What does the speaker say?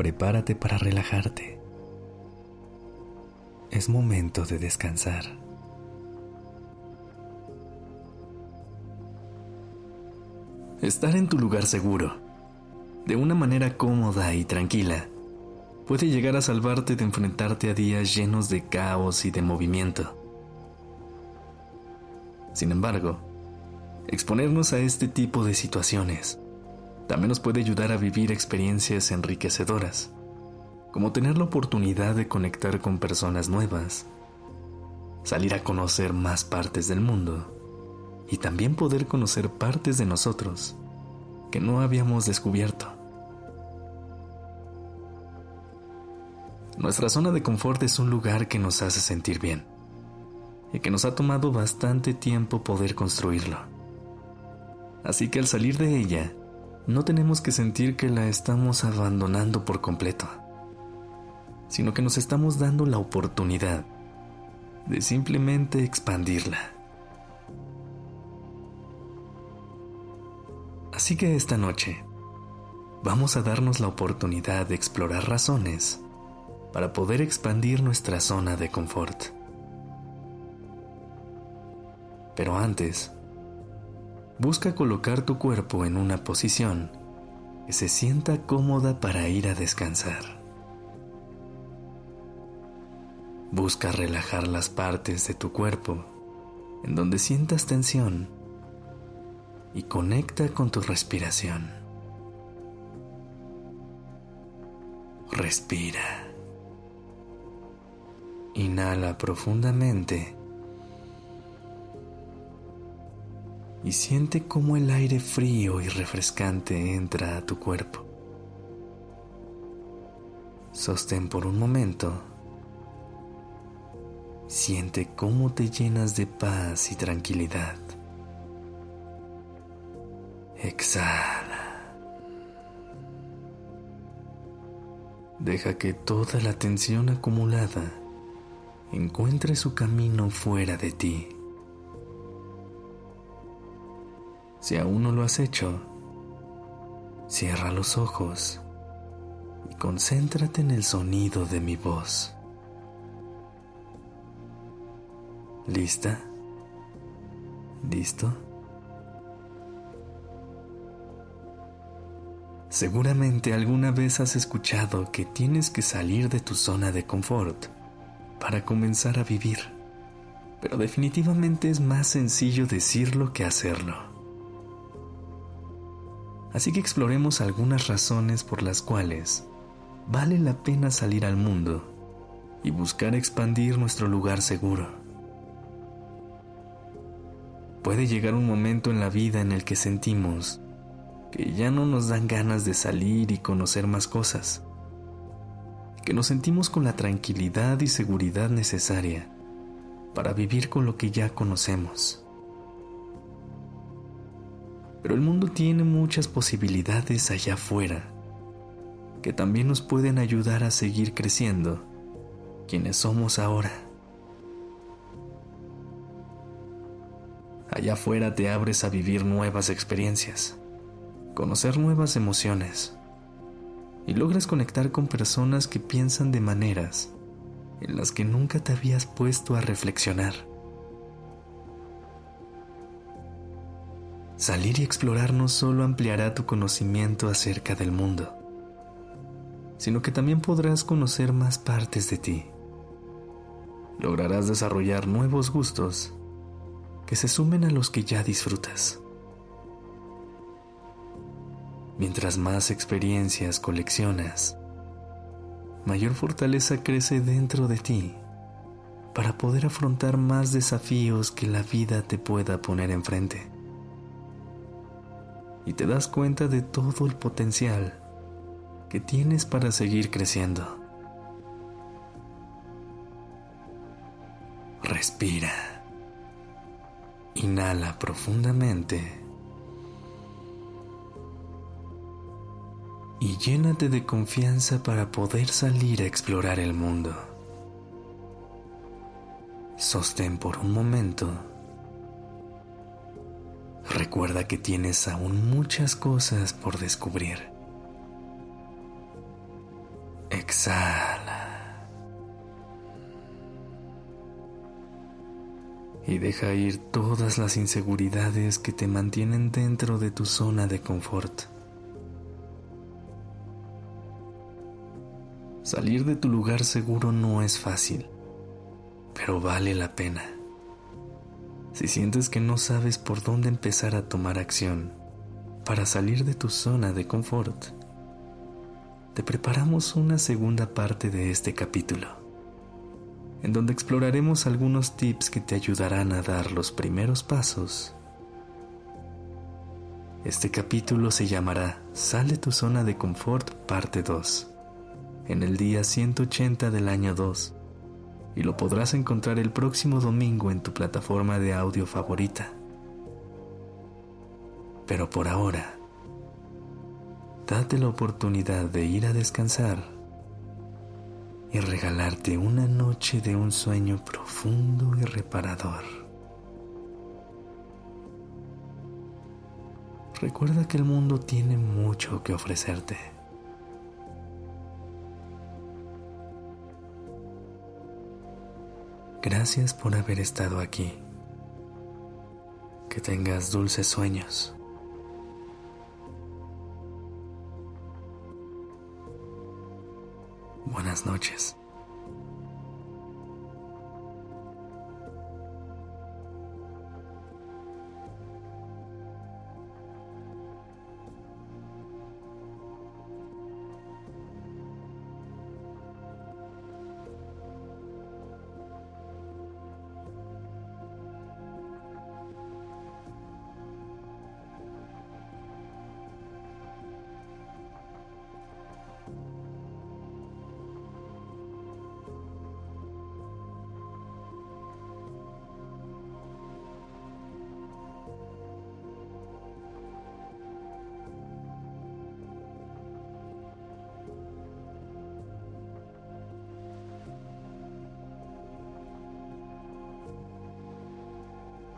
Prepárate para relajarte. Es momento de descansar. Estar en tu lugar seguro, de una manera cómoda y tranquila, puede llegar a salvarte de enfrentarte a días llenos de caos y de movimiento. Sin embargo, exponernos a este tipo de situaciones también nos puede ayudar a vivir experiencias enriquecedoras, como tener la oportunidad de conectar con personas nuevas, salir a conocer más partes del mundo y también poder conocer partes de nosotros que no habíamos descubierto. Nuestra zona de confort es un lugar que nos hace sentir bien y que nos ha tomado bastante tiempo poder construirlo. Así que al salir de ella, no tenemos que sentir que la estamos abandonando por completo, sino que nos estamos dando la oportunidad de simplemente expandirla. Así que esta noche vamos a darnos la oportunidad de explorar razones para poder expandir nuestra zona de confort. Pero antes, busca colocar tu cuerpo en una posición que se sienta cómoda para ir a descansar. Busca relajar las partes de tu cuerpo en donde sientas tensión y conecta con tu respiración. Respira. Inhala profundamente y siente cómo el aire frío y refrescante entra a tu cuerpo. Sostén por un momento. Siente cómo te llenas de paz y tranquilidad. Exhala. Deja que toda la tensión acumulada encuentre su camino fuera de ti. Si aún no lo has hecho, cierra los ojos y concéntrate en el sonido de mi voz. ¿Lista? ¿Listo? Seguramente alguna vez has escuchado que tienes que salir de tu zona de confort para comenzar a vivir, pero definitivamente es más sencillo decirlo que hacerlo. Así que exploremos algunas razones por las cuales vale la pena salir al mundo y buscar expandir nuestro lugar seguro. Puede llegar un momento en la vida en el que sentimos que ya no nos dan ganas de salir y conocer más cosas, que nos sentimos con la tranquilidad y seguridad necesaria para vivir con lo que ya conocemos. Pero el mundo tiene muchas posibilidades allá afuera que también nos pueden ayudar a seguir creciendo quienes somos ahora. Allá afuera te abres a vivir nuevas experiencias, conocer nuevas emociones y logras conectar con personas que piensan de maneras en las que nunca te habías puesto a reflexionar. Salir y explorar no solo ampliará tu conocimiento acerca del mundo, sino que también podrás conocer más partes de ti. Lograrás desarrollar nuevos gustos que se sumen a los que ya disfrutas. Mientras más experiencias coleccionas, mayor fortaleza crece dentro de ti para poder afrontar más desafíos que la vida te pueda poner enfrente y te das cuenta de todo el potencial que tienes para seguir creciendo. Respira. Inhala profundamente. Y llénate de confianza para poder salir a explorar el mundo. Sostén por un momento Recuerda que tienes aún muchas cosas por descubrir. Exhala. y deja ir todas las inseguridades que te mantienen dentro de tu zona de confort. Salir de tu lugar seguro no es fácil, pero vale la pena. Si sientes que no sabes por dónde empezar a tomar acción para salir de tu zona de confort, te preparamos una segunda parte de este capítulo en donde exploraremos algunos tips que te ayudarán a dar los primeros pasos. Este capítulo se llamará Sale tu zona de confort parte 2, en el día 180 del año 2, y lo podrás encontrar el próximo domingo en tu plataforma de audio favorita. Pero por ahora, date la oportunidad de ir a descansar y regalarte una noche de un sueño profundo y reparador. Recuerda que el mundo tiene mucho que ofrecerte. Gracias por haber estado aquí. Que tengas dulces sueños. Buenas noches.